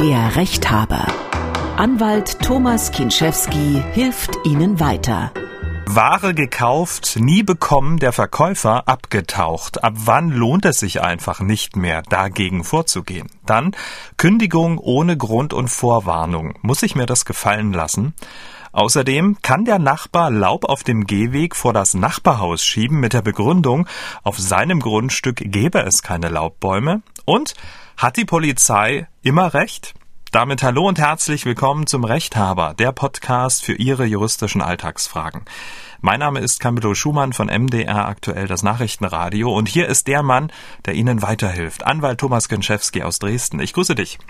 Der Rechthaber. Anwalt Thomas Kinschewski hilft Ihnen weiter. Ware gekauft, nie bekommen, der Verkäufer abgetaucht. Ab wann lohnt es sich einfach nicht mehr, dagegen vorzugehen? Dann Kündigung ohne Grund und Vorwarnung. Muss ich mir das gefallen lassen? Außerdem kann der Nachbar Laub auf dem Gehweg vor das Nachbarhaus schieben mit der Begründung, auf seinem Grundstück gäbe es keine Laubbäume. Und hat die Polizei immer recht? Damit hallo und herzlich willkommen zum Rechthaber, der Podcast für Ihre juristischen Alltagsfragen. Mein Name ist Camillo Schumann von MDR aktuell das Nachrichtenradio und hier ist der Mann, der Ihnen weiterhilft, Anwalt Thomas Genschewski aus Dresden. Ich grüße dich.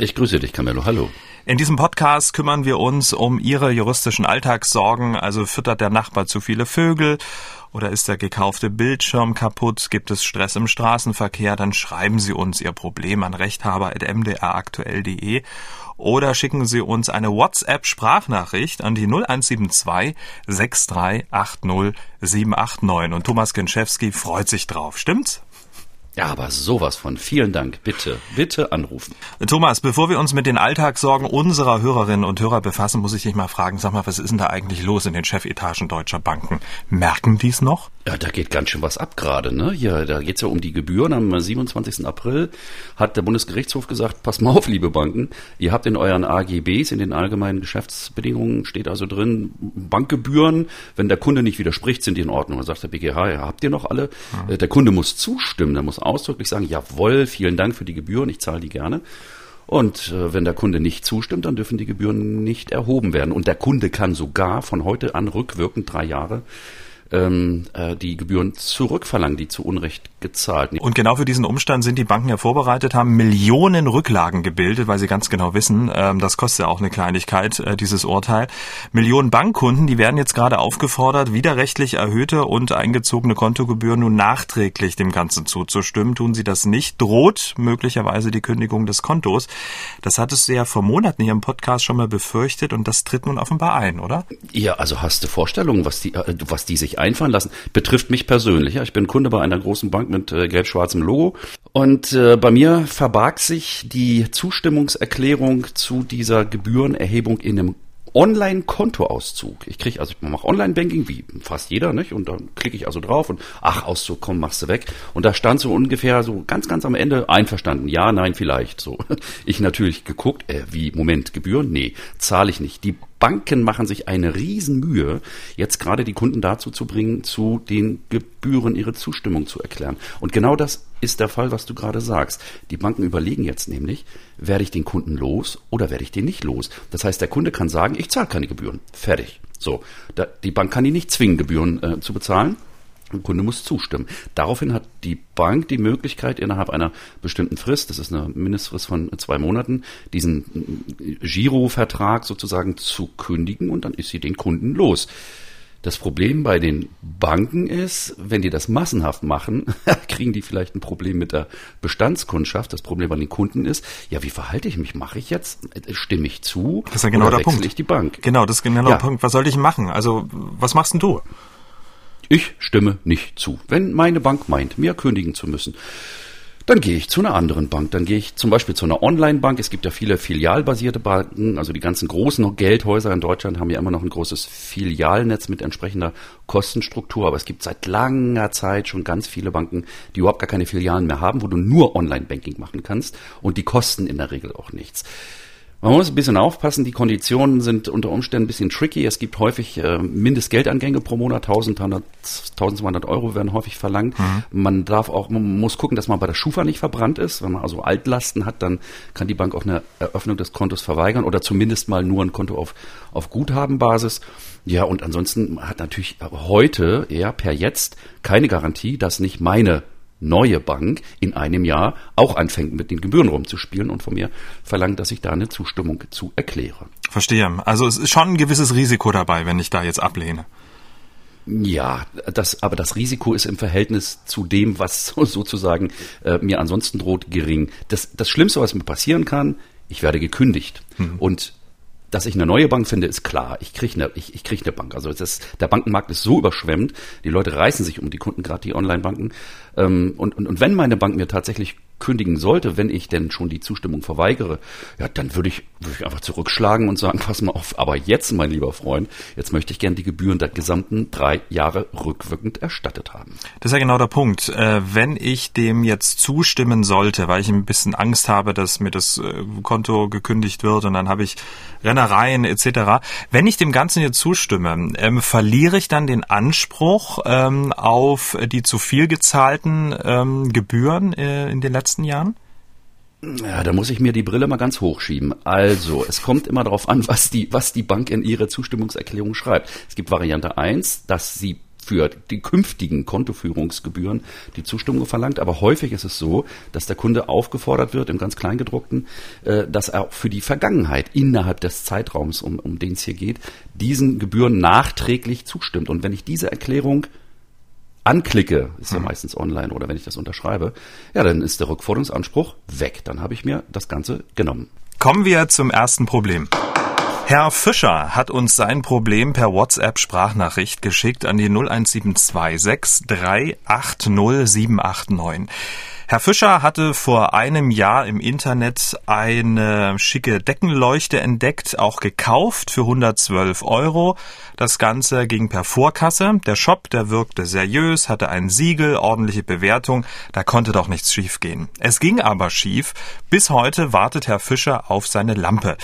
Ich grüße dich, Camillo. Hallo. In diesem Podcast kümmern wir uns um Ihre juristischen Alltagssorgen, also füttert der Nachbar zu viele Vögel oder ist der gekaufte Bildschirm kaputt, gibt es Stress im Straßenverkehr, dann schreiben Sie uns Ihr Problem an rechthaber.mdraktuell.de oder schicken Sie uns eine WhatsApp-Sprachnachricht an die 0172 6380 789. Und Thomas Genschewski freut sich drauf, stimmt's? Ja, aber sowas von. Vielen Dank. Bitte, bitte anrufen. Thomas, bevor wir uns mit den Alltagssorgen unserer Hörerinnen und Hörer befassen, muss ich dich mal fragen, sag mal, was ist denn da eigentlich los in den Chefetagen deutscher Banken? Merken die es noch? Ja, da geht ganz schön was ab gerade, ne? Hier, da geht's ja um die Gebühren. Am 27. April hat der Bundesgerichtshof gesagt, pass mal auf, liebe Banken, ihr habt in euren AGBs, in den allgemeinen Geschäftsbedingungen, steht also drin, Bankgebühren, wenn der Kunde nicht widerspricht, sind die in Ordnung. Da sagt der BGH, ja, habt ihr noch alle? Ja. Äh, der Kunde muss zustimmen, der muss ausdrücklich sagen, jawohl, vielen Dank für die Gebühren, ich zahle die gerne. Und äh, wenn der Kunde nicht zustimmt, dann dürfen die Gebühren nicht erhoben werden. Und der Kunde kann sogar von heute an rückwirkend drei Jahre ähm, äh, die Gebühren zurückverlangen, die zu Unrecht gezahlt. Und genau für diesen Umstand sind die Banken ja vorbereitet, haben Millionen Rücklagen gebildet, weil sie ganz genau wissen, ähm, das kostet ja auch eine Kleinigkeit, äh, dieses Urteil. Millionen Bankkunden, die werden jetzt gerade aufgefordert, widerrechtlich erhöhte und eingezogene Kontogebühren nun nachträglich dem Ganzen zuzustimmen. Tun sie das nicht, droht möglicherweise die Kündigung des Kontos. Das hattest du ja vor Monaten hier im Podcast schon mal befürchtet und das tritt nun offenbar ein, oder? Ja, also hast du Vorstellungen, was die, äh, was die sich einfallen lassen? Betrifft mich persönlich. Ja, ich bin Kunde bei einer großen Bank mit äh, gelb-schwarzem Logo. Und äh, bei mir verbarg sich die Zustimmungserklärung zu dieser Gebührenerhebung in einem Online-Kontoauszug. Ich kriege, also ich mache Online-Banking, wie fast jeder, nicht? Und dann klicke ich also drauf und ach, Auszug, komm, machst du weg. Und da stand so ungefähr so ganz, ganz am Ende einverstanden. Ja, nein, vielleicht. So. Ich natürlich geguckt, äh, wie, Moment, Gebühren? Nee, zahle ich nicht. Die Banken machen sich eine Riesenmühe, jetzt gerade die Kunden dazu zu bringen, zu den Gebühren ihre Zustimmung zu erklären. Und genau das ist der Fall, was du gerade sagst. Die Banken überlegen jetzt nämlich, werde ich den Kunden los oder werde ich den nicht los? Das heißt, der Kunde kann sagen, ich zahle keine Gebühren. Fertig. So, da, die Bank kann ihn nicht zwingen, Gebühren äh, zu bezahlen. Der Kunde muss zustimmen. Daraufhin hat die Bank die Möglichkeit, innerhalb einer bestimmten Frist, das ist eine Mindestfrist von zwei Monaten, diesen Girovertrag sozusagen zu kündigen und dann ist sie den Kunden los. Das Problem bei den Banken ist, wenn die das massenhaft machen, kriegen die vielleicht ein Problem mit der Bestandskundschaft. Das Problem bei den Kunden ist, ja, wie verhalte ich mich? Mache ich jetzt? Stimme ich zu? Das ist ja genau der Punkt. ich die Bank? Genau, das ist genau ja. der Punkt. Was soll ich machen? Also, was machst denn du? Ich stimme nicht zu. Wenn meine Bank meint, mir kündigen zu müssen, dann gehe ich zu einer anderen Bank. Dann gehe ich zum Beispiel zu einer Online-Bank. Es gibt ja viele filialbasierte Banken. Also die ganzen großen Geldhäuser in Deutschland haben ja immer noch ein großes Filialnetz mit entsprechender Kostenstruktur. Aber es gibt seit langer Zeit schon ganz viele Banken, die überhaupt gar keine Filialen mehr haben, wo du nur Online-Banking machen kannst. Und die kosten in der Regel auch nichts. Man muss ein bisschen aufpassen, die Konditionen sind unter Umständen ein bisschen tricky. Es gibt häufig äh, Mindestgeldangänge pro Monat, 1100, 1200 Euro werden häufig verlangt. Mhm. Man darf auch, man muss gucken, dass man bei der Schufa nicht verbrannt ist. Wenn man also Altlasten hat, dann kann die Bank auch eine Eröffnung des Kontos verweigern oder zumindest mal nur ein Konto auf, auf Guthabenbasis. Ja, und ansonsten hat natürlich heute eher per jetzt keine Garantie, dass nicht meine neue Bank in einem Jahr auch anfängt, mit den Gebühren rumzuspielen und von mir verlangt, dass ich da eine Zustimmung zu erkläre. Verstehe. Also es ist schon ein gewisses Risiko dabei, wenn ich da jetzt ablehne. Ja, das, aber das Risiko ist im Verhältnis zu dem, was sozusagen äh, mir ansonsten droht, gering. Das, das Schlimmste, was mir passieren kann, ich werde gekündigt. Hm. Und dass ich eine neue Bank finde, ist klar. Ich kriege eine, ich, ich krieg eine Bank. Also das, der Bankenmarkt ist so überschwemmt, die Leute reißen sich um die Kunden, gerade die Online-Banken. Ähm, und, und, und wenn meine Bank mir tatsächlich kündigen sollte, wenn ich denn schon die Zustimmung verweigere, ja, dann würde ich, würde ich einfach zurückschlagen und sagen, pass mal auf, aber jetzt, mein lieber Freund, jetzt möchte ich gern die Gebühren der gesamten drei Jahre rückwirkend erstattet haben. Das ist ja genau der Punkt. Äh, wenn ich dem jetzt zustimmen sollte, weil ich ein bisschen Angst habe, dass mir das äh, Konto gekündigt wird und dann habe ich Rennereien etc. Wenn ich dem Ganzen jetzt zustimme, ähm, verliere ich dann den Anspruch ähm, auf die zu viel gezahlten ähm, Gebühren äh, in den letzten Jahren? Ja, da muss ich mir die Brille mal ganz hochschieben. Also, es kommt immer darauf an, was die, was die Bank in ihre Zustimmungserklärung schreibt. Es gibt Variante eins, dass sie für die künftigen Kontoführungsgebühren die Zustimmung verlangt. Aber häufig ist es so, dass der Kunde aufgefordert wird, im ganz Kleingedruckten, äh, dass er auch für die Vergangenheit innerhalb des Zeitraums, um, um den es hier geht, diesen Gebühren nachträglich zustimmt. Und wenn ich diese Erklärung anklicke, ist ja mhm. meistens online oder wenn ich das unterschreibe, ja, dann ist der Rückforderungsanspruch weg. Dann habe ich mir das Ganze genommen. Kommen wir zum ersten Problem. Herr Fischer hat uns sein Problem per WhatsApp-Sprachnachricht geschickt an die 01726 380 789. Herr Fischer hatte vor einem Jahr im Internet eine schicke Deckenleuchte entdeckt, auch gekauft für 112 Euro. Das Ganze ging per Vorkasse. Der Shop, der wirkte seriös, hatte ein Siegel, ordentliche Bewertung. Da konnte doch nichts schiefgehen. Es ging aber schief. Bis heute wartet Herr Fischer auf seine Lampe.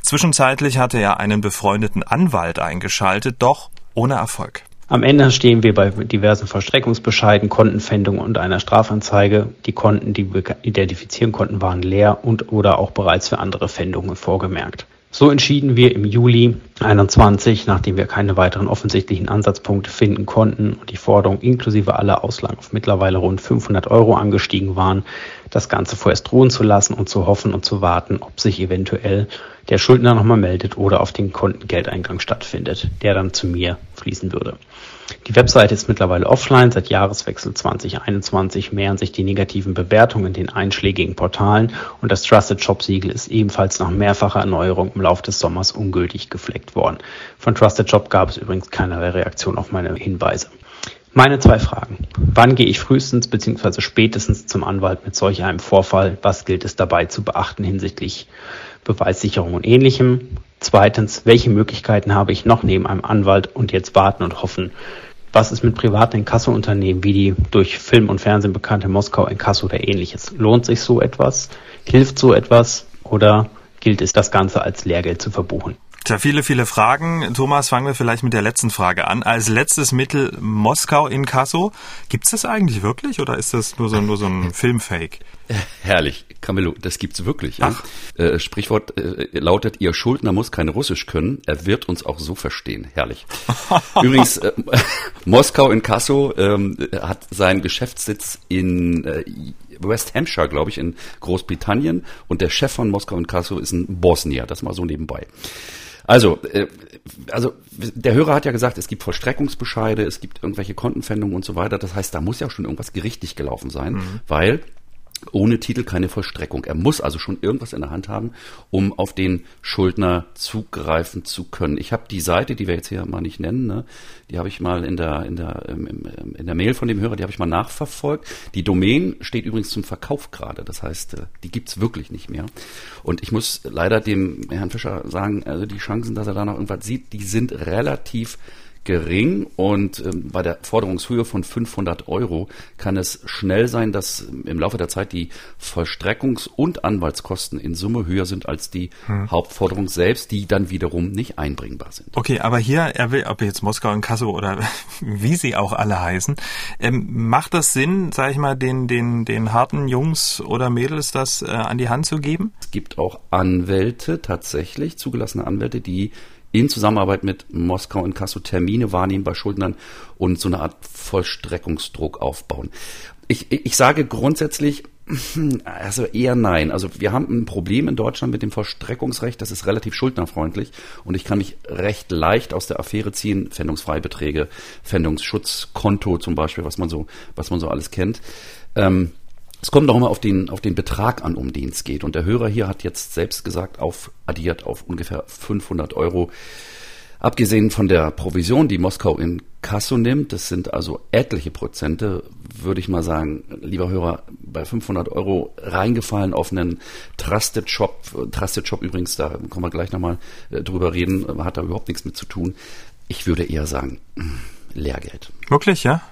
Zwischenzeitlich hatte er einen befreundeten Anwalt eingeschaltet, doch ohne Erfolg. Am Ende stehen wir bei diversen Vollstreckungsbescheiden, Kontenpfändung und einer Strafanzeige. Die Konten, die wir identifizieren konnten, waren leer und oder auch bereits für andere Pfändungen vorgemerkt. So entschieden wir im Juli 21, nachdem wir keine weiteren offensichtlichen Ansatzpunkte finden konnten und die Forderung inklusive aller Auslagen auf mittlerweile rund 500 Euro angestiegen waren, das Ganze vorerst ruhen zu lassen und zu hoffen und zu warten, ob sich eventuell der Schuldner nochmal meldet oder auf den Konten Geldeingang stattfindet, der dann zu mir fließen würde. Die Webseite ist mittlerweile offline. Seit Jahreswechsel 2021 mehren sich die negativen Bewertungen in den einschlägigen Portalen und das Trusted Shop Siegel ist ebenfalls nach mehrfacher Erneuerung im Laufe des Sommers ungültig gefleckt worden. Von Trusted Shop gab es übrigens keinerlei Reaktion auf meine Hinweise. Meine zwei Fragen. Wann gehe ich frühestens bzw. spätestens zum Anwalt mit solch einem Vorfall? Was gilt es dabei zu beachten hinsichtlich Beweissicherung und ähnlichem? Zweitens, welche Möglichkeiten habe ich noch neben einem Anwalt und jetzt warten und hoffen? Was ist mit privaten Inkassounternehmen wie die durch Film und Fernsehen bekannte Moskau Inkasso oder ähnliches? Lohnt sich so etwas? Hilft so etwas? Oder gilt es, das Ganze als Lehrgeld zu verbuchen? Tja, viele, viele Fragen. Thomas, fangen wir vielleicht mit der letzten Frage an. Als letztes Mittel Moskau in Kasso. Gibt's das eigentlich wirklich oder ist das nur so, nur so ein Filmfake? Herrlich, Camillo, das gibt's wirklich. Ja? Äh, Sprichwort äh, lautet, Ihr Schuldner muss kein Russisch können, er wird uns auch so verstehen. Herrlich. Übrigens, äh, Moskau in Kasso ähm, hat seinen Geschäftssitz in äh, West Hampshire, glaube ich, in Großbritannien und der Chef von Moskau in Kasso ist ein Bosnier, das mal so nebenbei. Also, äh, also der Hörer hat ja gesagt, es gibt Vollstreckungsbescheide, es gibt irgendwelche Kontenpfändungen und so weiter. Das heißt, da muss ja schon irgendwas gerichtlich gelaufen sein, mhm. weil ohne Titel keine Vollstreckung. Er muss also schon irgendwas in der Hand haben, um auf den Schuldner zugreifen zu können. Ich habe die Seite, die wir jetzt hier mal nicht nennen, ne, die habe ich mal in der in der in der Mail von dem Hörer, die habe ich mal nachverfolgt. Die Domain steht übrigens zum Verkauf gerade. Das heißt, äh, die gibt's wirklich nicht mehr. Und ich muss leider dem Herrn Fischer sagen, also die Chancen, dass er da noch irgendwas sieht, die sind relativ gering und ähm, bei der Forderungshöhe von 500 Euro kann es schnell sein, dass im Laufe der Zeit die Vollstreckungs- und Anwaltskosten in Summe höher sind als die hm. Hauptforderung selbst, die dann wiederum nicht einbringbar sind. Okay, aber hier, er will, ob jetzt Moskau und Kassel oder wie sie auch alle heißen, ähm, macht das Sinn, sage ich mal, den, den, den harten Jungs oder Mädels das äh, an die Hand zu geben? Es gibt auch Anwälte, tatsächlich zugelassene Anwälte, die in Zusammenarbeit mit Moskau und Kasso Termine wahrnehmen bei Schuldnern und so eine Art Vollstreckungsdruck aufbauen. Ich, ich sage grundsätzlich, also eher nein. Also wir haben ein Problem in Deutschland mit dem Vollstreckungsrecht, das ist relativ schuldnerfreundlich und ich kann mich recht leicht aus der Affäre ziehen, Pfändungsfreibeträge, Pfändungsschutzkonto zum Beispiel, was man so, was man so alles kennt. Ähm, es kommt auch immer auf den, auf den Betrag an, um den es geht. Und der Hörer hier hat jetzt selbst gesagt, auf, addiert auf ungefähr 500 Euro. Abgesehen von der Provision, die Moskau in Kasso nimmt, das sind also etliche Prozente, würde ich mal sagen, lieber Hörer, bei 500 Euro reingefallen auf einen Trusted Shop. Trusted Shop übrigens, da kommen wir gleich nochmal äh, drüber reden, hat da überhaupt nichts mit zu tun. Ich würde eher sagen, Lehrgeld. Wirklich, ja?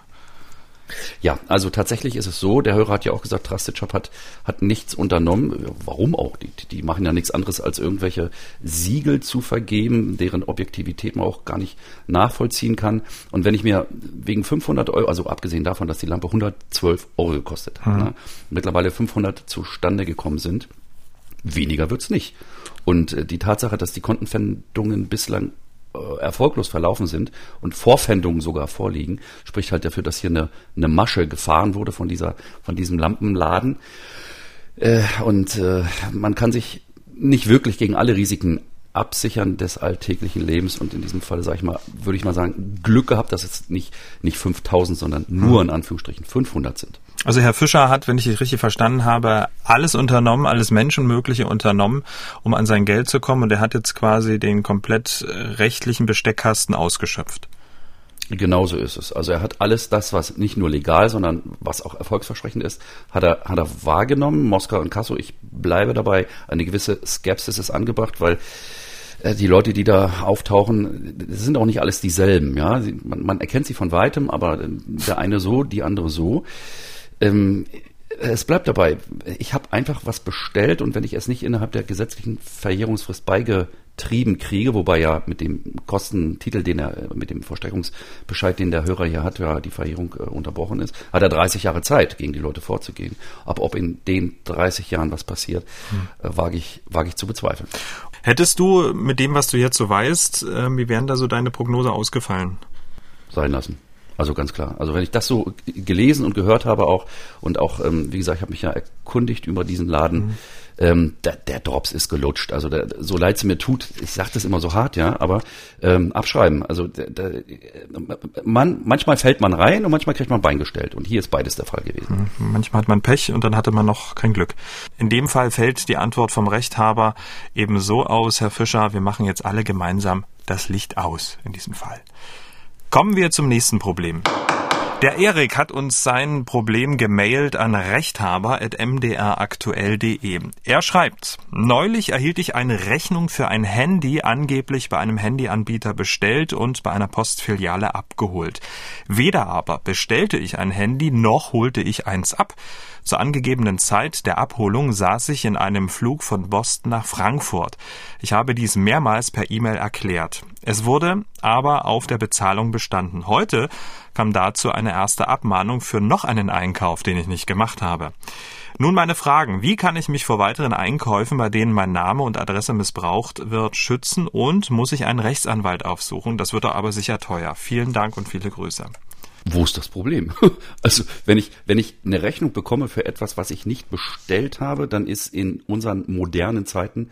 Ja, also tatsächlich ist es so, der Hörer hat ja auch gesagt, Trusted Shop hat, hat nichts unternommen. Warum auch? Die, die machen ja nichts anderes, als irgendwelche Siegel zu vergeben, deren Objektivität man auch gar nicht nachvollziehen kann. Und wenn ich mir wegen 500 Euro, also abgesehen davon, dass die Lampe 112 Euro gekostet hat, mhm. ne, mittlerweile 500 zustande gekommen sind, weniger wird's nicht. Und äh, die Tatsache, dass die Kontenpfändungen bislang äh, erfolglos verlaufen sind und Vorfändungen sogar vorliegen, spricht halt dafür, dass hier eine, eine Masche gefahren wurde von dieser, von diesem Lampenladen. Äh, und äh, man kann sich nicht wirklich gegen alle Risiken absichern des alltäglichen Lebens und in diesem Fall sage ich mal, würde ich mal sagen, Glück gehabt, dass es nicht nicht 5000, sondern nur in Anführungsstrichen 500 sind. Also Herr Fischer hat, wenn ich es richtig verstanden habe, alles unternommen, alles Menschenmögliche unternommen, um an sein Geld zu kommen. Und er hat jetzt quasi den komplett äh, rechtlichen Besteckkasten ausgeschöpft. Genauso ist es. Also er hat alles das, was nicht nur legal, sondern was auch erfolgsversprechend ist, hat er, hat er wahrgenommen. Moskau und Kasso, ich bleibe dabei, eine gewisse Skepsis ist angebracht, weil äh, die Leute, die da auftauchen, sind auch nicht alles dieselben. Ja, man, man erkennt sie von weitem, aber der eine so, die andere so. Ähm, es bleibt dabei, ich habe einfach was bestellt und wenn ich es nicht innerhalb der gesetzlichen Verjährungsfrist beigetrieben kriege, wobei ja mit dem Kostentitel, den er, mit dem Vollstreckungsbescheid, den der Hörer hier hat, ja die Verjährung äh, unterbrochen ist, hat er 30 Jahre Zeit, gegen die Leute vorzugehen. Aber ob in den 30 Jahren was passiert, hm. äh, wage ich, wage ich zu bezweifeln. Hättest du mit dem, was du jetzt so weißt, äh, wie wären da so deine Prognose ausgefallen? Sein lassen. Also ganz klar. Also wenn ich das so gelesen und gehört habe auch und auch, ähm, wie gesagt, ich habe mich ja erkundigt über diesen Laden, mhm. Ähm, der, der Drops ist gelutscht. Also der, so leid es mir tut, ich sage das immer so hart, ja, aber ähm, abschreiben. Also der, der, man, manchmal fällt man rein und manchmal kriegt man Bein gestellt. Und hier ist beides der Fall gewesen. Mhm. Manchmal hat man Pech und dann hatte man noch kein Glück. In dem Fall fällt die Antwort vom Rechthaber eben so aus, Herr Fischer, wir machen jetzt alle gemeinsam das Licht aus in diesem Fall. Kommen wir zum nächsten Problem. Der Erik hat uns sein Problem gemailt an rechthaber.mdraktuell.de. Er schreibt, neulich erhielt ich eine Rechnung für ein Handy angeblich bei einem Handyanbieter bestellt und bei einer Postfiliale abgeholt. Weder aber bestellte ich ein Handy noch holte ich eins ab. Zur angegebenen Zeit der Abholung saß ich in einem Flug von Boston nach Frankfurt. Ich habe dies mehrmals per E-Mail erklärt. Es wurde aber auf der Bezahlung bestanden. Heute kam dazu eine erste Abmahnung für noch einen Einkauf, den ich nicht gemacht habe. Nun meine Fragen. Wie kann ich mich vor weiteren Einkäufen, bei denen mein Name und Adresse missbraucht wird, schützen und muss ich einen Rechtsanwalt aufsuchen? Das wird aber sicher teuer. Vielen Dank und viele Grüße. Wo ist das Problem? Also, wenn ich, wenn ich eine Rechnung bekomme für etwas, was ich nicht bestellt habe, dann ist in unseren modernen Zeiten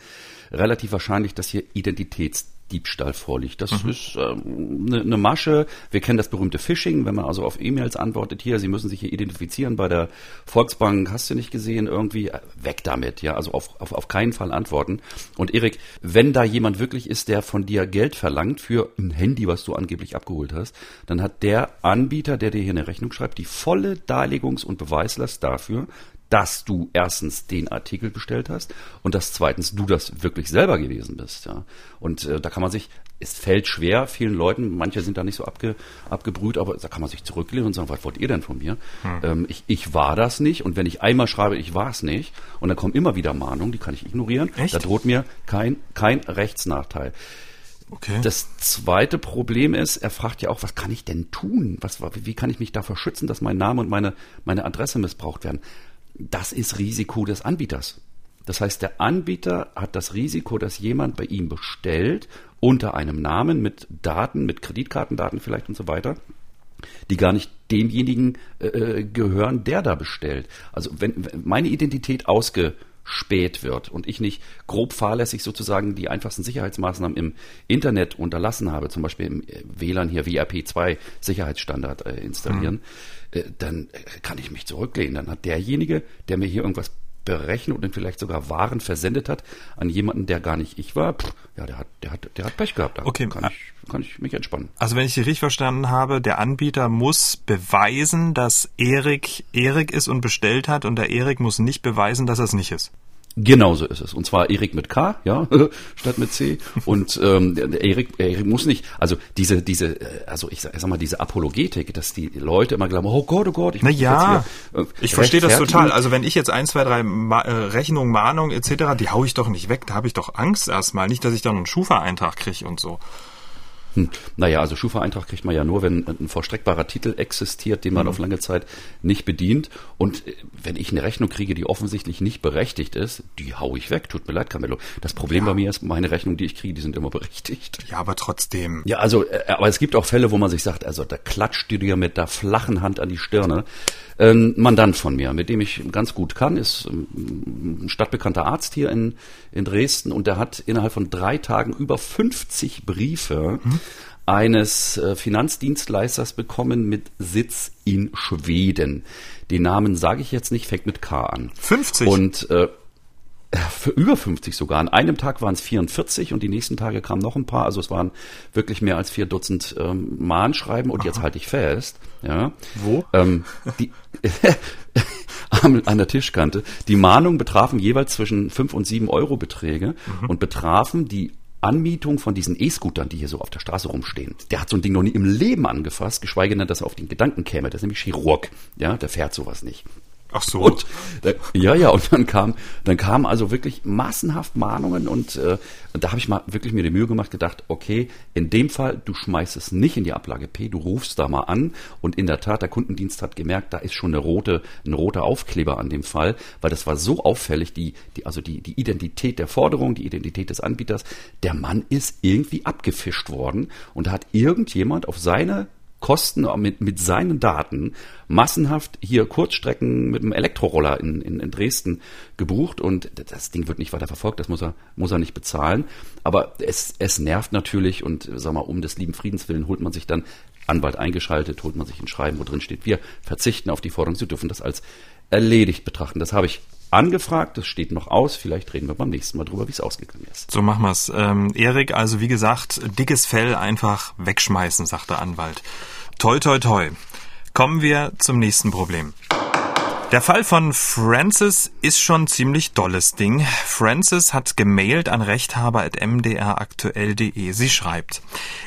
relativ wahrscheinlich, dass hier Identitäts Diebstahl vorliegt. Das mhm. ist eine ähm, ne, ne Masche. Wir kennen das berühmte Phishing, wenn man also auf E-Mails antwortet, hier, Sie müssen sich hier identifizieren bei der Volksbank, hast du nicht gesehen, irgendwie, äh, weg damit, ja, also auf, auf, auf keinen Fall antworten. Und Erik, wenn da jemand wirklich ist, der von dir Geld verlangt für ein Handy, was du angeblich abgeholt hast, dann hat der Anbieter, der dir hier eine Rechnung schreibt, die volle Darlegungs- und Beweislast dafür, dass du erstens den Artikel bestellt hast und dass zweitens du das wirklich selber gewesen bist. Ja. Und äh, da kann man sich, es fällt schwer vielen Leuten, manche sind da nicht so abge, abgebrüht, aber da kann man sich zurücklehnen und sagen, was wollt ihr denn von mir? Hm. Ähm, ich, ich war das nicht und wenn ich einmal schreibe, ich war es nicht und dann kommen immer wieder Mahnungen, die kann ich ignorieren, Echt? da droht mir kein, kein Rechtsnachteil. Okay. Das zweite Problem ist, er fragt ja auch, was kann ich denn tun? Was, wie kann ich mich davor schützen, dass mein Name und meine, meine Adresse missbraucht werden? Das ist Risiko des Anbieters. Das heißt, der Anbieter hat das Risiko, dass jemand bei ihm bestellt unter einem Namen mit Daten, mit Kreditkartendaten vielleicht und so weiter, die gar nicht demjenigen äh, äh gehören, der da bestellt. Also wenn, wenn meine Identität ausgespäht wird und ich nicht grob fahrlässig sozusagen die einfachsten Sicherheitsmaßnahmen im Internet unterlassen habe, zum Beispiel im WLAN hier WRP2 Sicherheitsstandard äh, installieren, mhm äh, dann kann ich mich zurücklehnen. Dann hat derjenige, der mir hier irgendwas berechnet und vielleicht sogar Waren versendet hat an jemanden, der gar nicht ich war, pff, ja, der hat, der hat, der hat Pech gehabt. Da okay. kann ich, kann ich mich entspannen. Also wenn ich dich richtig verstanden habe, der Anbieter muss beweisen, dass Erik Erik ist und bestellt hat und der Erik muss nicht beweisen, dass er es nicht ist. Genau so ist es. Und zwar Erik mit K, ja, statt mit C. Und ähm, Erik, Erik muss nicht, also diese, diese, äh, also ich sag, ich sag mal, diese Apologetik, dass die Leute immer glauben, oh Gott, oh Gott, ich Na ja, hier, äh, ich verstehe das total. Also wenn ich jetzt ein, zwei, drei Ma äh, Rechnungen, Mahnungen etc., die hau ich doch nicht weg, da habe ich doch Angst erstmal. Nicht, dass ich dann einen Schufa-Eintrag kriege und so. Hm. Naja, also Schufa-Eintrag kriegt man ja nur, wenn ein vollstreckbarer Titel existiert, den man mhm. auf lange Zeit nicht bedient. Und äh, wenn ich eine Rechnung kriege, die offensichtlich nicht berechtigt ist, die hau ich weg. Tut mir leid, Camillo. Das Problem ja. bei mir ist, meine Rechnungen, die ich kriege, die sind immer berechtigt. Ja, aber trotzdem. Ja, also, äh, aber es gibt auch Fälle, wo man sich sagt, also da klatscht dir mit der flachen Hand an die Stirne. Ein Mandant von mir, mit dem ich ganz gut kann, ist ähm, ein stadtbekannter Arzt hier in, in Dresden und der hat innerhalb von drei Tagen über 50 Briefe mhm. Eines äh, Finanzdienstleisters bekommen mit Sitz in Schweden. Den Namen sage ich jetzt nicht, fängt mit K an. 50? Und äh, für über 50 sogar. An einem Tag waren es 44 und die nächsten Tage kamen noch ein paar. Also es waren wirklich mehr als vier Dutzend ähm, Mahnschreiben und Aha. jetzt halte ich fest. Ja, Wo? Ähm, die, an der Tischkante. Die Mahnungen betrafen jeweils zwischen 5 und 7 Euro Beträge mhm. und betrafen die Anmietung von diesen E-Scootern, die hier so auf der Straße rumstehen. Der hat so ein Ding noch nie im Leben angefasst, geschweige denn, dass er auf den Gedanken käme. Das ist nämlich Chirurg. Ja, der fährt sowas nicht. Ach so. Und, äh, ja, ja, und dann kam, dann kamen also wirklich massenhaft Mahnungen und äh, da habe ich mal wirklich mir die Mühe gemacht, gedacht, okay, in dem Fall, du schmeißt es nicht in die Ablage P, du rufst da mal an und in der Tat, der Kundendienst hat gemerkt, da ist schon eine rote, ein roter Aufkleber an dem Fall, weil das war so auffällig, die, die, also die, die Identität der Forderung, die Identität des Anbieters, der Mann ist irgendwie abgefischt worden und da hat irgendjemand auf seine Kosten mit, mit seinen Daten massenhaft hier Kurzstrecken mit einem Elektroroller in, in, in Dresden gebucht und das Ding wird nicht weiter verfolgt, das muss er, muss er nicht bezahlen. Aber es, es nervt natürlich und sag mal, um des lieben Friedens willen holt man sich dann Anwalt eingeschaltet, holt man sich ein Schreiben, wo drin steht, wir verzichten auf die Forderung, Sie dürfen das als erledigt betrachten. Das habe ich angefragt, das steht noch aus. Vielleicht reden wir beim nächsten Mal drüber, wie es ausgegangen ist. So machen wir's. Ähm, Erik, also wie gesagt, dickes Fell einfach wegschmeißen, sagt der Anwalt. Toi, toi, toi. Kommen wir zum nächsten Problem. Der Fall von Francis ist schon ziemlich dolles Ding. Francis hat gemailt an rechthaber.mdraktuell.de. Sie schreibt,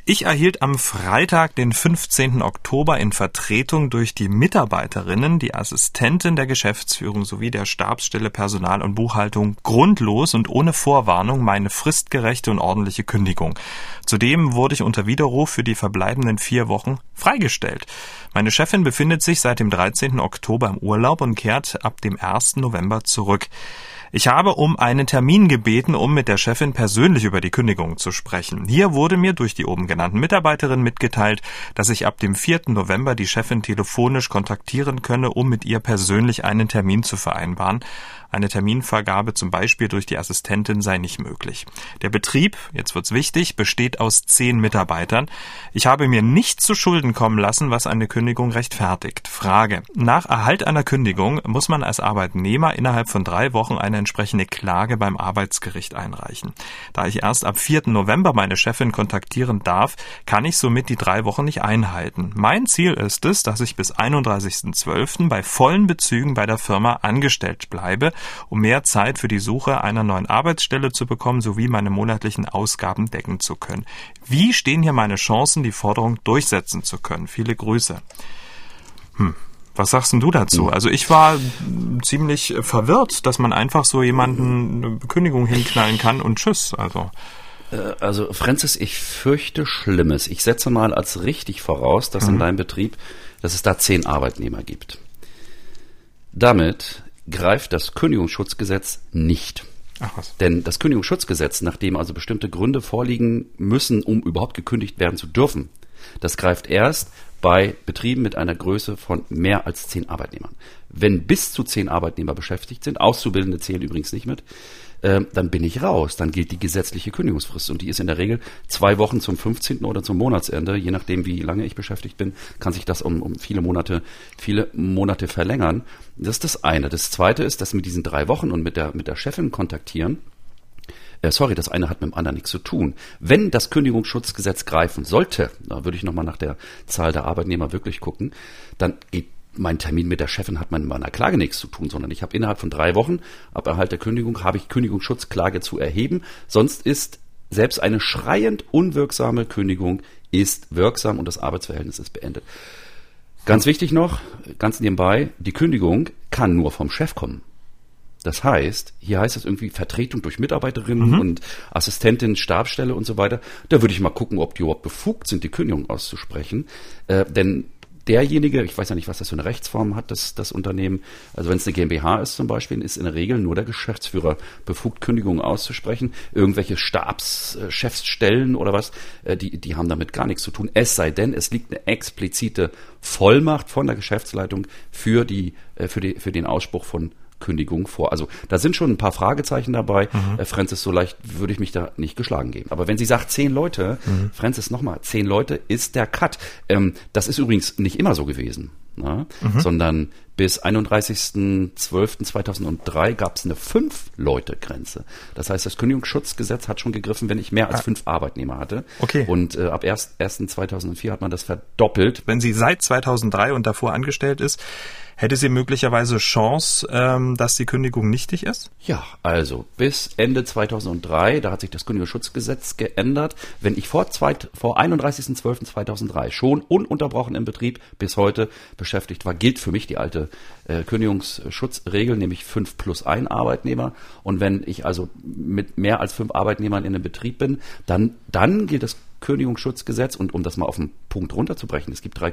ich erhielt am Freitag, den 15. Oktober in Vertretung durch die Mitarbeiterinnen, die Assistentin der Geschäftsführung sowie der Stabsstelle Personal und Buchhaltung grundlos und ohne Vorwarnung meine fristgerechte und ordentliche Kündigung. Zudem wurde ich unter Widerruf für die verbleibenden vier Wochen freigestellt. Meine Chefin befindet sich seit dem 13. Oktober im Urlaub und kehrt ab dem 1. November zurück. Ich habe um einen Termin gebeten, um mit der Chefin persönlich über die Kündigung zu sprechen. Hier wurde mir durch die oben genannten Mitarbeiterin mitgeteilt, dass ich ab dem 4. November die Chefin telefonisch kontaktieren könne, um mit ihr persönlich einen Termin zu vereinbaren. Eine Terminvergabe zum Beispiel durch die Assistentin sei nicht möglich. Der Betrieb, jetzt wird's wichtig, besteht aus zehn Mitarbeitern. Ich habe mir nicht zu Schulden kommen lassen, was eine Kündigung rechtfertigt. Frage. Nach Erhalt einer Kündigung muss man als Arbeitnehmer innerhalb von drei Wochen eine entsprechende Klage beim Arbeitsgericht einreichen. Da ich erst ab 4. November meine Chefin kontaktieren darf, kann ich somit die drei Wochen nicht einhalten. Mein Ziel ist es, dass ich bis 31.12. bei vollen Bezügen bei der Firma angestellt bleibe um mehr Zeit für die Suche einer neuen Arbeitsstelle zu bekommen sowie meine monatlichen Ausgaben decken zu können. Wie stehen hier meine Chancen, die Forderung durchsetzen zu können? Viele Grüße. Hm. Was sagst denn du dazu? Also ich war ziemlich verwirrt, dass man einfach so jemanden eine Kündigung hinknallen kann und tschüss. Also äh, also Francis, ich fürchte Schlimmes. Ich setze mal als richtig voraus, dass mhm. in deinem Betrieb, dass es da zehn Arbeitnehmer gibt. Damit greift das Kündigungsschutzgesetz nicht. Ach was. Denn das Kündigungsschutzgesetz, nachdem also bestimmte Gründe vorliegen müssen, um überhaupt gekündigt werden zu dürfen, das greift erst bei Betrieben mit einer Größe von mehr als zehn Arbeitnehmern. Wenn bis zu zehn Arbeitnehmer beschäftigt sind, Auszubildende zählen übrigens nicht mit, äh, dann bin ich raus. Dann gilt die gesetzliche Kündigungsfrist und die ist in der Regel zwei Wochen zum 15. oder zum Monatsende. Je nachdem, wie lange ich beschäftigt bin, kann sich das um, um viele Monate, viele Monate verlängern. Das ist das eine. Das zweite ist, dass mit diesen drei Wochen und mit der, mit der Chefin kontaktieren, äh, sorry, das eine hat mit dem anderen nichts zu tun. Wenn das Kündigungsschutzgesetz greifen sollte, da würde ich nochmal nach der Zahl der Arbeitnehmer wirklich gucken, dann geht mein Termin mit der Chefin hat mit meiner Klage nichts zu tun, sondern ich habe innerhalb von drei Wochen ab Erhalt der Kündigung habe ich Kündigungsschutzklage zu erheben. Sonst ist selbst eine schreiend unwirksame Kündigung ist wirksam und das Arbeitsverhältnis ist beendet. Ganz wichtig noch, ganz nebenbei, die Kündigung kann nur vom Chef kommen. Das heißt, hier heißt es irgendwie Vertretung durch Mitarbeiterinnen mhm. und Assistentin, Stabsstelle und so weiter. Da würde ich mal gucken, ob die überhaupt befugt sind, die Kündigung auszusprechen. Äh, denn derjenige, ich weiß ja nicht, was das für eine Rechtsform hat, das, das Unternehmen, also wenn es eine GmbH ist zum Beispiel, ist in der Regel nur der Geschäftsführer befugt, Kündigungen auszusprechen. Irgendwelche Stabschefsstellen oder was, äh, die, die haben damit gar nichts zu tun. Es sei denn, es liegt eine explizite Vollmacht von der Geschäftsleitung für die, äh, für die, für den Ausspruch von Kündigung vor. Also da sind schon ein paar Fragezeichen dabei. Mhm. Äh, Francis, so leicht würde ich mich da nicht geschlagen geben. Aber wenn sie sagt zehn Leute, mhm. Francis nochmal, zehn Leute ist der Cut. Ähm, das ist übrigens nicht immer so gewesen. Na, mhm. sondern bis 31.12.2003 gab es eine Fünf-Leute-Grenze. Das heißt, das Kündigungsschutzgesetz hat schon gegriffen, wenn ich mehr als ah. fünf Arbeitnehmer hatte. Okay. Und äh, ab 1.1.2004 hat man das verdoppelt. Wenn sie seit 2003 und davor angestellt ist, Hätte sie möglicherweise Chance, ähm, dass die Kündigung nichtig ist? Ja, also bis Ende 2003, da hat sich das Kündigungsschutzgesetz geändert. Wenn ich vor, vor 31.12.2003 schon ununterbrochen im Betrieb bis heute beschäftigt war, gilt für mich die alte äh, Kündigungsschutzregel, nämlich fünf plus ein Arbeitnehmer. Und wenn ich also mit mehr als fünf Arbeitnehmern in einem Betrieb bin, dann, dann gilt das Kündigungsschutzgesetz. Und um das mal auf den Punkt runterzubrechen, es gibt drei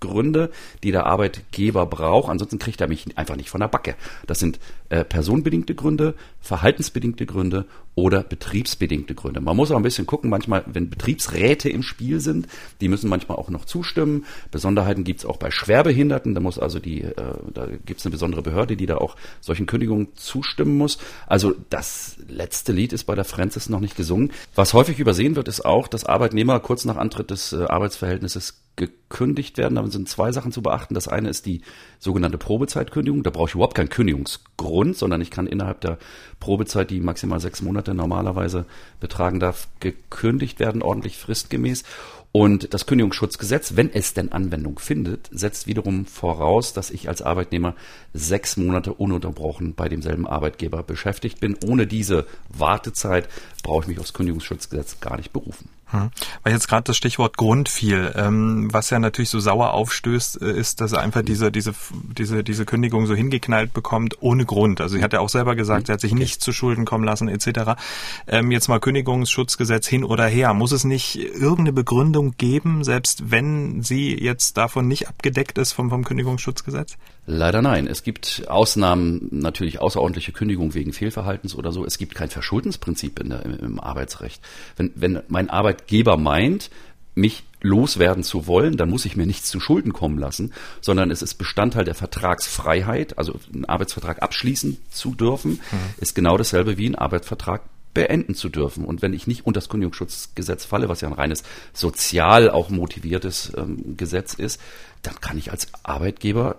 Kündigungsgründe, die der Arbeitgeber braucht. Ansonsten kriegt er mich einfach nicht von der Backe. Das sind äh, personenbedingte Gründe, verhaltensbedingte Gründe oder betriebsbedingte Gründe. Man muss auch ein bisschen gucken, manchmal, wenn Betriebsräte im Spiel sind, die müssen manchmal auch noch zustimmen. Besonderheiten gibt es auch bei Schwerbehinderten. Da muss also die, äh, da gibt es eine besondere Behörde, die da auch solchen Kündigungen zustimmen muss. Also das letzte Lied ist bei der Francis noch nicht gesungen. Was häufig übersehen wird, ist auch, dass Arbeitnehmer kurz nach Antritt des äh, Arbeitsverhältnisses gekündigt werden. Da sind zwei Sachen zu beachten. Das eine ist die sogenannte Probezeitkündigung. Da brauche ich überhaupt keinen Kündigungsgrund, sondern ich kann innerhalb der Probezeit, die maximal sechs Monate normalerweise betragen darf, gekündigt werden, ordentlich fristgemäß. Und das Kündigungsschutzgesetz, wenn es denn Anwendung findet, setzt wiederum voraus, dass ich als Arbeitnehmer sechs Monate ununterbrochen bei demselben Arbeitgeber beschäftigt bin. Ohne diese Wartezeit brauche ich mich aufs Kündigungsschutzgesetz gar nicht berufen. Hm. Weil jetzt gerade das Stichwort Grund fiel, ähm, was ja natürlich so sauer aufstößt, äh, ist, dass er einfach diese, diese, diese, diese Kündigung so hingeknallt bekommt ohne Grund. Also sie hat ja auch selber gesagt, mhm. sie hat sich nicht zu Schulden kommen lassen etc. Ähm, jetzt mal Kündigungsschutzgesetz hin oder her. Muss es nicht irgendeine Begründung geben, selbst wenn sie jetzt davon nicht abgedeckt ist vom, vom Kündigungsschutzgesetz? Leider nein. Es gibt Ausnahmen, natürlich außerordentliche Kündigung wegen Fehlverhaltens oder so. Es gibt kein Verschuldensprinzip in der, im, im Arbeitsrecht. Wenn, wenn mein Arbeitgeber meint, mich loswerden zu wollen, dann muss ich mir nichts zu Schulden kommen lassen, sondern es ist Bestandteil der Vertragsfreiheit, also einen Arbeitsvertrag abschließen zu dürfen, mhm. ist genau dasselbe wie ein Arbeitsvertrag beenden zu dürfen. Und wenn ich nicht unter das Kündigungsschutzgesetz falle, was ja ein reines sozial auch motiviertes ähm, Gesetz ist, dann kann ich als Arbeitgeber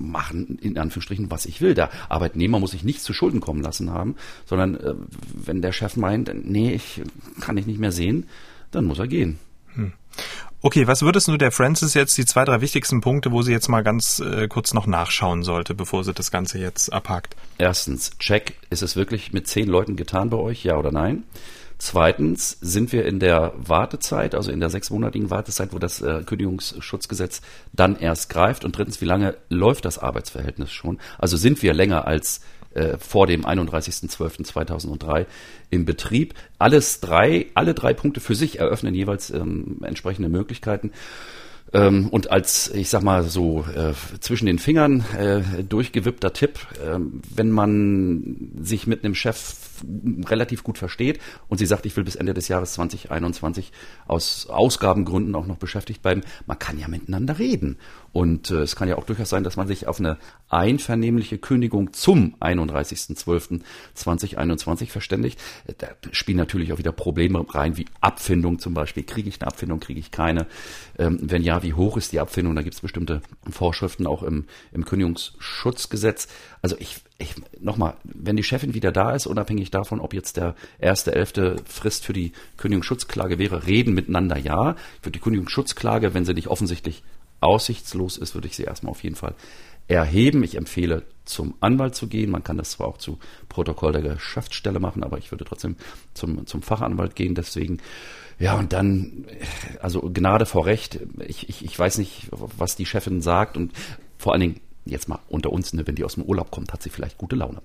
machen, in Anführungsstrichen, was ich will. Der Arbeitnehmer muss sich nichts zu Schulden kommen lassen haben, sondern äh, wenn der Chef meint, nee, ich kann ich nicht mehr sehen, dann muss er gehen. Hm. Okay, was würdest du der Francis jetzt die zwei, drei wichtigsten Punkte, wo sie jetzt mal ganz äh, kurz noch nachschauen sollte, bevor sie das Ganze jetzt abhakt? Erstens, check, ist es wirklich mit zehn Leuten getan bei euch, ja oder nein? Zweitens sind wir in der Wartezeit, also in der sechsmonatigen Wartezeit, wo das äh, Kündigungsschutzgesetz dann erst greift. Und drittens, wie lange läuft das Arbeitsverhältnis schon? Also sind wir länger als äh, vor dem 31.12.2003 im Betrieb. Alles drei, alle drei Punkte für sich eröffnen jeweils ähm, entsprechende Möglichkeiten. Ähm, und als, ich sag mal so, äh, zwischen den Fingern äh, durchgewippter Tipp, äh, wenn man sich mit einem Chef relativ gut versteht und sie sagt, ich will bis Ende des Jahres 2021 aus Ausgabengründen auch noch beschäftigt bleiben. Man kann ja miteinander reden. Und äh, es kann ja auch durchaus sein, dass man sich auf eine einvernehmliche Kündigung zum 31.12.2021 verständigt. Da spielen natürlich auch wieder Probleme rein, wie Abfindung zum Beispiel. Kriege ich eine Abfindung, kriege ich keine? Ähm, wenn ja, wie hoch ist die Abfindung? Da gibt es bestimmte Vorschriften auch im, im Kündigungsschutzgesetz. Also ich, ich nochmal, wenn die Chefin wieder da ist, unabhängig davon, ob jetzt der erste, elfte Frist für die Kündigungsschutzklage wäre, reden miteinander ja. Für die Kündigungsschutzklage, wenn sie nicht offensichtlich aussichtslos ist, würde ich sie erstmal auf jeden Fall erheben. Ich empfehle, zum Anwalt zu gehen. Man kann das zwar auch zu Protokoll der Geschäftsstelle machen, aber ich würde trotzdem zum, zum Fachanwalt gehen. Deswegen, ja, und dann, also Gnade vor Recht. Ich, ich, ich weiß nicht, was die Chefin sagt und vor allen Dingen, jetzt mal unter uns, ne, wenn die aus dem Urlaub kommt, hat sie vielleicht gute Laune.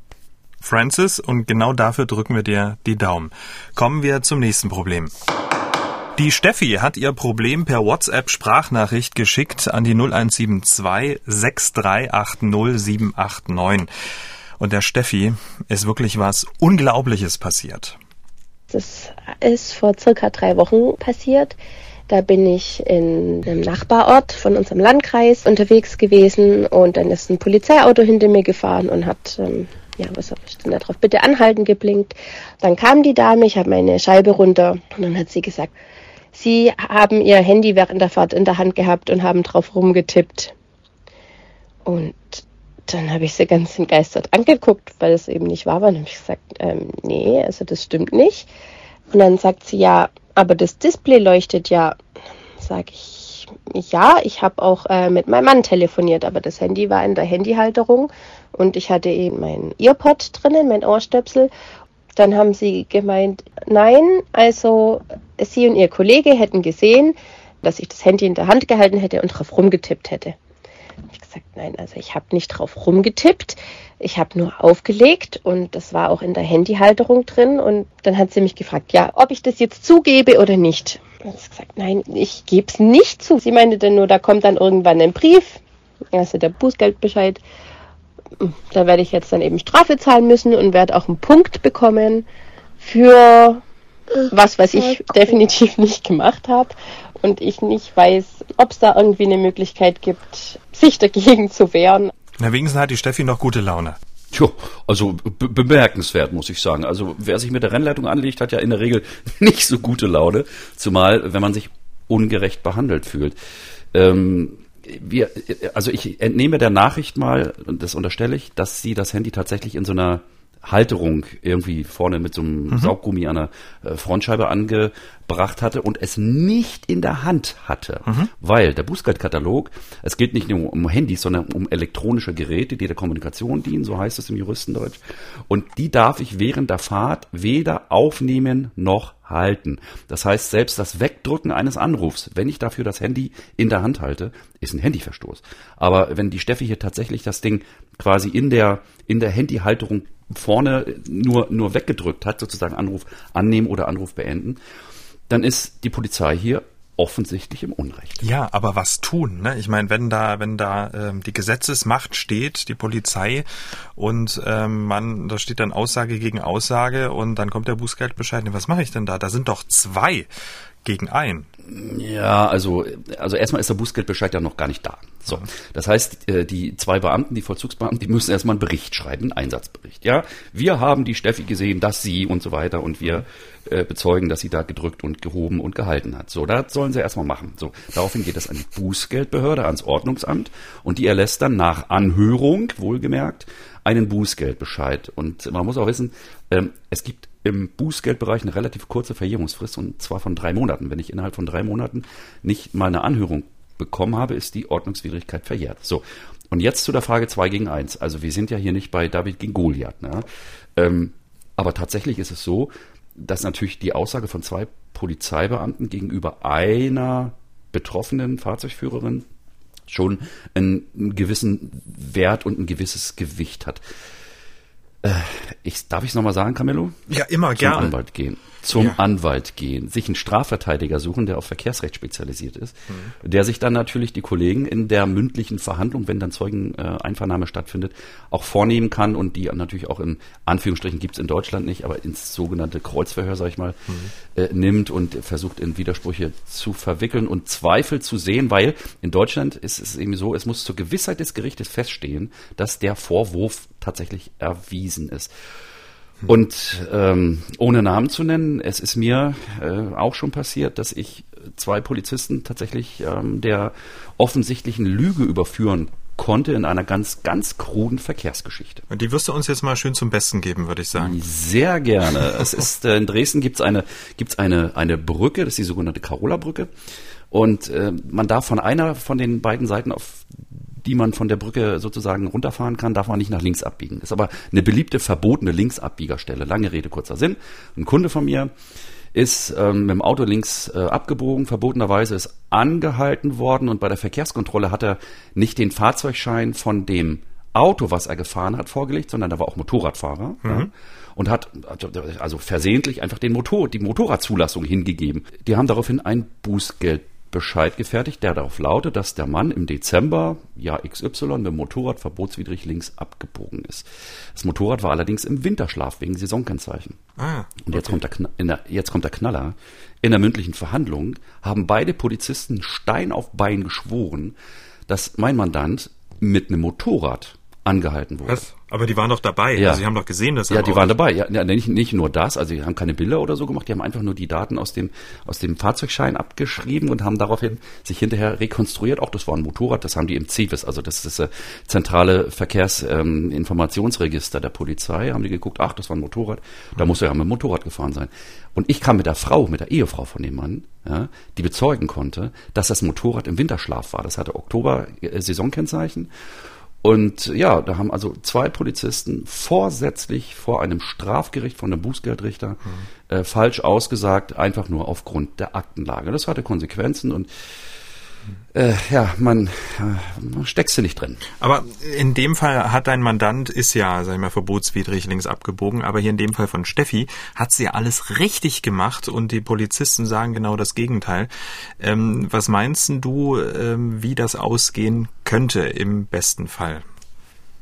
Francis, und genau dafür drücken wir dir die Daumen. Kommen wir zum nächsten Problem. Die Steffi hat ihr Problem per WhatsApp-Sprachnachricht geschickt an die 0172 6380 789. Und der Steffi ist wirklich was Unglaubliches passiert. Das ist vor circa drei Wochen passiert. Da bin ich in einem Nachbarort von unserem Landkreis unterwegs gewesen und dann ist ein Polizeiauto hinter mir gefahren und hat, ähm, ja, was stand da drauf, bitte anhalten geblinkt. Dann kam die Dame, ich habe meine Scheibe runter und dann hat sie gesagt, Sie haben Ihr Handy während der Fahrt in der Hand gehabt und haben drauf rumgetippt. Und dann habe ich sie ganz entgeistert angeguckt, weil es eben nicht wahr war. Und habe ich gesagt, ähm, nee, also das stimmt nicht. Und dann sagt sie, ja, aber das Display leuchtet ja. Sage ich, ja, ich habe auch äh, mit meinem Mann telefoniert, aber das Handy war in der Handyhalterung und ich hatte eben mein Earpod drinnen, mein Ohrstöpsel dann haben sie gemeint, nein, also sie und ihr Kollege hätten gesehen, dass ich das Handy in der Hand gehalten hätte und drauf rumgetippt hätte. Ich gesagt, nein, also ich habe nicht drauf rumgetippt, ich habe nur aufgelegt und das war auch in der Handyhalterung drin und dann hat sie mich gefragt, ja, ob ich das jetzt zugebe oder nicht. Ich habe gesagt, nein, ich gebe es nicht zu. Sie meinte dann nur, da kommt dann irgendwann ein Brief, also der Bußgeldbescheid da werde ich jetzt dann eben Strafe zahlen müssen und werde auch einen Punkt bekommen für was, was ich definitiv nicht gemacht habe und ich nicht weiß, ob es da irgendwie eine Möglichkeit gibt, sich dagegen zu wehren. Na, wenigstens hat die Steffi noch gute Laune. Tja, also be bemerkenswert, muss ich sagen. Also wer sich mit der Rennleitung anlegt, hat ja in der Regel nicht so gute Laune, zumal wenn man sich ungerecht behandelt fühlt. Ähm, wir, also ich entnehme der Nachricht mal, und das unterstelle ich, dass sie das Handy tatsächlich in so einer Halterung irgendwie vorne mit so einem mhm. Sauggummi an der äh, Frontscheibe angebracht hatte und es nicht in der Hand hatte. Mhm. Weil der Bußgeldkatalog, es geht nicht nur um Handys, sondern um elektronische Geräte, die der Kommunikation dienen, so heißt es im Juristendeutsch. Und die darf ich während der Fahrt weder aufnehmen noch halten. Das heißt, selbst das Wegdrücken eines Anrufs, wenn ich dafür das Handy in der Hand halte, ist ein Handyverstoß. Aber wenn die Steffi hier tatsächlich das Ding quasi in der, in der Handyhalterung vorne nur, nur weggedrückt hat, sozusagen Anruf annehmen oder Anruf beenden, dann ist die Polizei hier offensichtlich im Unrecht. Ja, aber was tun? Ne? Ich meine, wenn da, wenn da ähm, die Gesetzesmacht steht, die Polizei und ähm, man, da steht dann Aussage gegen Aussage und dann kommt der Bußgeldbescheid. Was mache ich denn da? Da sind doch zwei gegen ein. Ja, also, also erstmal ist der Bußgeldbescheid ja noch gar nicht da. So. Das heißt, äh, die zwei Beamten, die Vollzugsbeamten, die müssen erstmal einen Bericht schreiben, einen Einsatzbericht. Ja, wir haben die Steffi gesehen, dass sie und so weiter und wir äh, bezeugen, dass sie da gedrückt und gehoben und gehalten hat. So, das sollen sie erstmal machen. So, daraufhin geht es an die Bußgeldbehörde, ans Ordnungsamt und die erlässt dann nach Anhörung, wohlgemerkt, einen Bußgeldbescheid. Und man muss auch wissen, ähm, es gibt im Bußgeldbereich eine relativ kurze Verjährungsfrist und zwar von drei Monaten. Wenn ich innerhalb von drei Monaten nicht mal eine Anhörung bekommen habe, ist die Ordnungswidrigkeit verjährt. So. Und jetzt zu der Frage 2 gegen 1. Also wir sind ja hier nicht bei David gegen Goliath. Ne? Ähm, aber tatsächlich ist es so, dass natürlich die Aussage von zwei Polizeibeamten gegenüber einer betroffenen Fahrzeugführerin schon einen, einen gewissen Wert und ein gewisses Gewicht hat. Äh, ich, darf ich es nochmal sagen, Camillo? Ja, immer Zum gerne. Anwalt gehen. Zum Ja. Anwalt gehen, sich einen Strafverteidiger suchen, der auf Verkehrsrecht spezialisiert ist, der sich dann natürlich die Kollegen in der mündlichen Verhandlung, wenn dann Zeugeneinvernahme stattfindet, auch vornehmen kann und die natürlich auch in Anführungsstrichen gibt's in Deutschland nicht, aber ins sogenannte Kreuzverhör, sag ich mal, äh, nimmt und versucht in Widersprüche zu verwickeln und Zweifel zu sehen, weil in Deutschland ist es eben so, es muss zur Gewissheit des Gerichtes feststehen, dass der Vorwurf tatsächlich erwiesen ist. Und ähm, ohne Namen zu nennen, es ist mir äh, auch schon passiert, dass ich zwei Polizisten tatsächlich ähm, der offensichtlichen Lüge überführen konnte in einer ganz, ganz kruden Verkehrsgeschichte. Und die wirst du uns jetzt mal schön zum Besten geben, würde ich sagen. Sehr gerne. es ist äh, in Dresden gibt's eine gibt's eine eine Brücke, das ist die sogenannte Carola-Brücke, und äh, man darf von einer von den beiden Seiten auf die man von der Brücke sozusagen runterfahren kann, darf man nicht nach links abbiegen. Ist aber eine beliebte verbotene Linksabbiegerstelle. Lange Rede, kurzer Sinn. Ein Kunde von mir ist ähm, mit dem Auto links äh, abgebogen, verbotenerweise ist angehalten worden und bei der Verkehrskontrolle hat er nicht den Fahrzeugschein von dem Auto, was er gefahren hat, vorgelegt, sondern da war auch Motorradfahrer ja, und hat also versehentlich einfach den Motor, die Motorradzulassung hingegeben. Die haben daraufhin ein Bußgeldbescheid gefertigt, der darauf lautet, dass der Mann im Dezember, Jahr XY, mit dem Motorrad verbotswidrig links abgebogen ist. Das Motorrad war allerdings im Winterschlaf wegen Saisonkennzeichen. Ah, Und jetzt, kommt der, Kna- in der, jetzt kommt der Knaller. In der mündlichen Verhandlung haben beide Polizisten Stein auf Bein geschworen, dass mein Mandant mit einem Motorrad angehalten wurde. was? Aber die waren doch dabei. Ja. Also sie haben doch gesehen, dass Ja, die waren dabei. Ja, nicht, nicht nur das, also die haben keine Bilder oder so gemacht, die haben einfach nur die Daten aus dem, aus dem Fahrzeugschein abgeschrieben und haben daraufhin sich hinterher rekonstruiert. Auch das war ein Motorrad, das haben die im CIVIS, also das ist das äh, zentrale Verkehrsinformationsregister der Polizei, haben die geguckt, ach, das war ein Motorrad, da muss er ja mit dem Motorrad gefahren sein. Und ich kam mit der Frau, mit der Ehefrau von dem Mann, ja, die bezeugen konnte, dass das Motorrad im Winterschlaf war. Das hatte Oktober äh, Saisonkennzeichen. Und ja, da haben also zwei Polizisten vorsätzlich vor einem Strafgericht von einem Bußgeldrichter äh, falsch ausgesagt, einfach nur aufgrund der Aktenlage. Das hatte Konsequenzen und äh, ja, man, äh, man steckst du nicht drin. Aber in dem Fall hat dein Mandant, ist ja, sag ich mal, verbotswidrig links abgebogen, aber hier in dem Fall von Steffi hat sie alles richtig gemacht und die Polizisten sagen genau das Gegenteil. Ähm, was meinst du, ähm, wie das ausgehen könnte im besten Fall?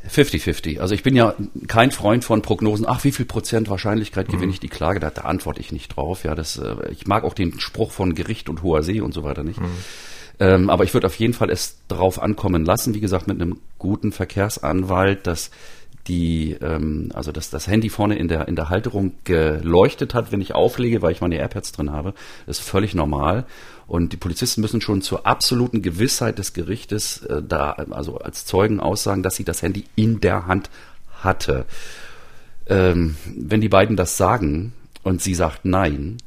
50-50. Also ich bin ja kein Freund von Prognosen. Ach, wie viel Prozent Wahrscheinlichkeit gewinne ich die Klage? Da, da antworte ich nicht drauf. Ja, das, äh, ich mag auch den Spruch von Gericht und hoher See und so weiter nicht. Ähm, aber ich würde auf jeden Fall es drauf ankommen lassen. Wie gesagt, mit einem guten Verkehrsanwalt, dass die, ähm, also dass das Handy vorne in der in der Halterung geleuchtet hat, wenn ich auflege, weil ich meine AirPads drin habe, ist völlig normal. Und die Polizisten müssen schon zur absoluten Gewissheit des Gerichtes äh, da, also als Zeugen aussagen, dass sie das Handy in der Hand hatte. Ähm, wenn die beiden das sagen und sie sagt nein,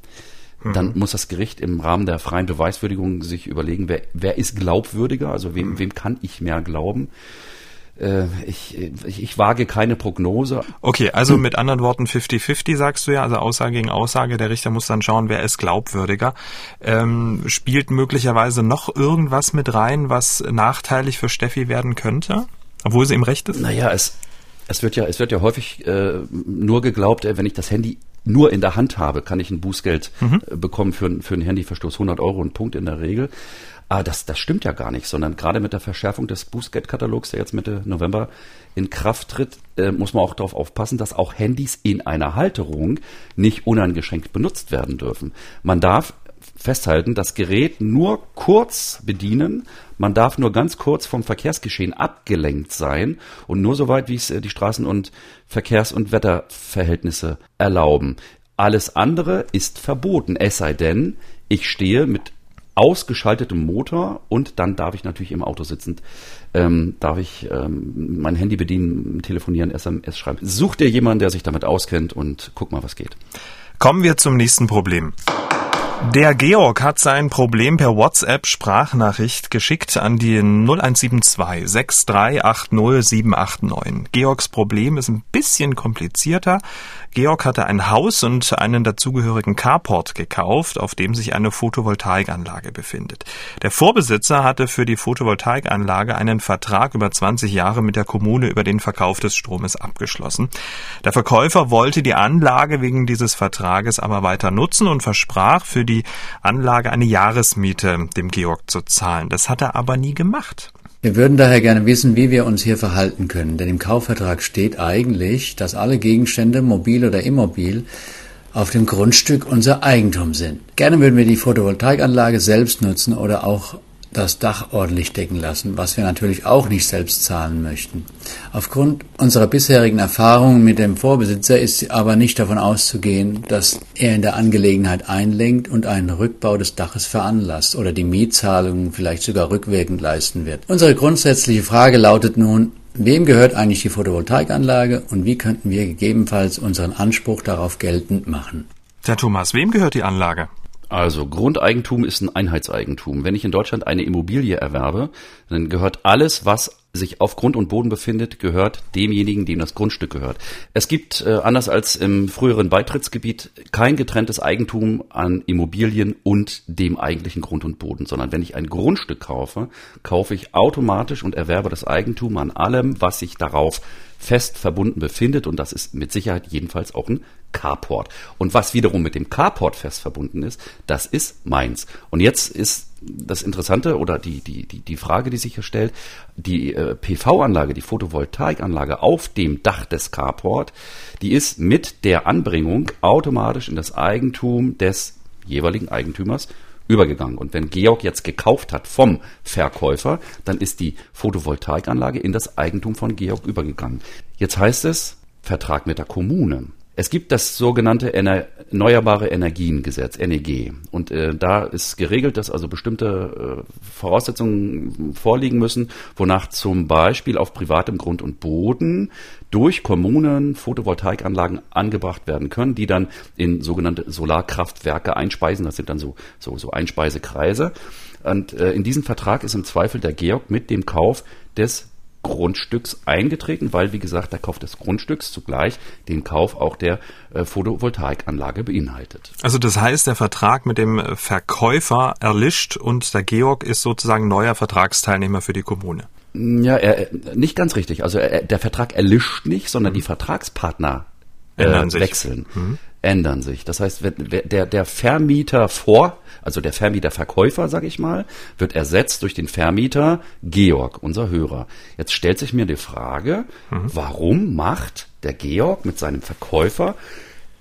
dann muss das Gericht im Rahmen der freien Beweiswürdigung sich überlegen, wer, wer ist glaubwürdiger, also wem, wem kann ich mehr glauben. Äh, ich, ich, ich wage keine Prognose. Okay, also mit anderen Worten 50-50 sagst du ja, also Aussage gegen Aussage. Der Richter muss dann schauen, wer ist glaubwürdiger. Ähm, spielt möglicherweise noch irgendwas mit rein, was nachteilig für Steffi werden könnte? Obwohl sie im Recht ist? Naja, es, es wird ja, es wird ja häufig äh, nur geglaubt, äh, wenn ich das Handy nur in der Hand habe, kann ich ein Bußgeld äh, bekommen für, einen- für einen Handyverstoß 100 Euro, ein Punkt in der Regel. Aber das, das stimmt ja gar nicht, sondern gerade mit der Verschärfung des Bußgeldkatalogs, der jetzt Mitte November in Kraft tritt, äh, muss man auch darauf aufpassen, dass auch Handys in einer Halterung nicht uneingeschränkt benutzt werden dürfen. Man darf festhalten, das Gerät nur kurz bedienen. Man darf nur ganz kurz vom Verkehrsgeschehen abgelenkt sein und nur soweit, wie es äh, die Straßen- und Verkehrs- und Wetterverhältnisse erlauben. Alles andere ist verboten, es sei denn, ich stehe mit ausgeschaltetem Motor und dann darf ich natürlich im Auto sitzend, ähm, darf ich ähm, mein Handy bedienen, telefonieren, SMS schreiben. Such dir jemanden, der sich damit auskennt und guck mal, was geht. Kommen wir zum nächsten Problem. Der Georg hat sein Problem per WhatsApp-Sprachnachricht geschickt an die 0172 6380 789. Georgs Problem ist ein bisschen komplizierter. Georg hatte ein Haus und einen dazugehörigen Carport gekauft, auf dem sich eine Photovoltaikanlage befindet. Der Vorbesitzer hatte für die Photovoltaikanlage einen Vertrag über 20 Jahre mit der Kommune über den Verkauf des Stromes abgeschlossen. Der Verkäufer wollte die Anlage wegen dieses Vertrages aber weiter nutzen und versprach für die Anlage eine Jahresmiete dem Georg zu zahlen. Das hat er aber nie gemacht. Wir würden daher gerne wissen, wie wir uns hier verhalten können, denn im Kaufvertrag steht eigentlich, dass alle Gegenstände, mobil oder immobil, auf dem Grundstück unser Eigentum sind. Gerne würden wir die Photovoltaikanlage selbst nutzen oder auch das Dach ordentlich decken lassen, was wir natürlich auch nicht selbst zahlen möchten. Aufgrund unserer bisherigen Erfahrungen mit dem Vorbesitzer ist aber nicht davon auszugehen, dass er in der Angelegenheit einlenkt und einen Rückbau des Daches veranlasst oder die Mietzahlungen vielleicht sogar rückwirkend leisten wird. Unsere grundsätzliche Frage lautet nun, Wem gehört eigentlich die Photovoltaikanlage und wie könnten wir gegebenenfalls unseren Anspruch darauf geltend machen? Herr Thomas, wem gehört die Anlage? Also Grundeigentum ist ein Einheitseigentum. Wenn ich in Deutschland eine Immobilie erwerbe, dann gehört alles, was sich auf Grund und Boden befindet, gehört demjenigen, dem das Grundstück gehört. Es gibt, äh, anders als im früheren Beitrittsgebiet, kein getrenntes Eigentum an Immobilien und dem eigentlichen Grund und Boden, sondern wenn ich ein Grundstück kaufe, kaufe ich automatisch und erwerbe das Eigentum an allem, was sich darauf fest verbunden befindet und das ist mit Sicherheit jedenfalls auch ein Carport. Und was wiederum mit dem Carport fest verbunden ist, das ist meins. Und jetzt ist das Interessante oder die, die, die, die Frage, die sich hier stellt, die äh, PV-Anlage, die Photovoltaikanlage auf dem Dach des Carport, die ist mit der Anbringung automatisch in das Eigentum des jeweiligen Eigentümers übergegangen. Und wenn Georg jetzt gekauft hat vom Verkäufer, dann ist die Photovoltaikanlage in das Eigentum von Georg übergegangen. Jetzt heißt es Vertrag mit der Kommune. Es gibt das sogenannte Erneuerbare Energiengesetz, NEG. Und äh, da ist geregelt, dass also bestimmte äh, Voraussetzungen vorliegen müssen, wonach zum Beispiel auf privatem Grund und Boden durch Kommunen Photovoltaikanlagen angebracht werden können, die dann in sogenannte Solarkraftwerke einspeisen. Das sind dann so, so, so Einspeisekreise. Und äh, in diesem Vertrag ist im Zweifel der Georg mit dem Kauf des Grundstücks eingetreten, weil, wie gesagt, der Kauf des Grundstücks zugleich den Kauf auch der äh, Photovoltaikanlage beinhaltet. Also das heißt, der Vertrag mit dem Verkäufer erlischt und der Georg ist sozusagen neuer Vertragsteilnehmer für die Kommune. Ja, er, nicht ganz richtig. Also er, der Vertrag erlischt nicht, sondern mhm. die Vertragspartner äh, wechseln, mhm. Ändern sich. Das heißt, der, der Vermieter vor also der Vermieter-Verkäufer, sag ich mal, wird ersetzt durch den Vermieter Georg, unser Hörer. Jetzt stellt sich mir die Frage, mhm. warum macht der Georg mit seinem Verkäufer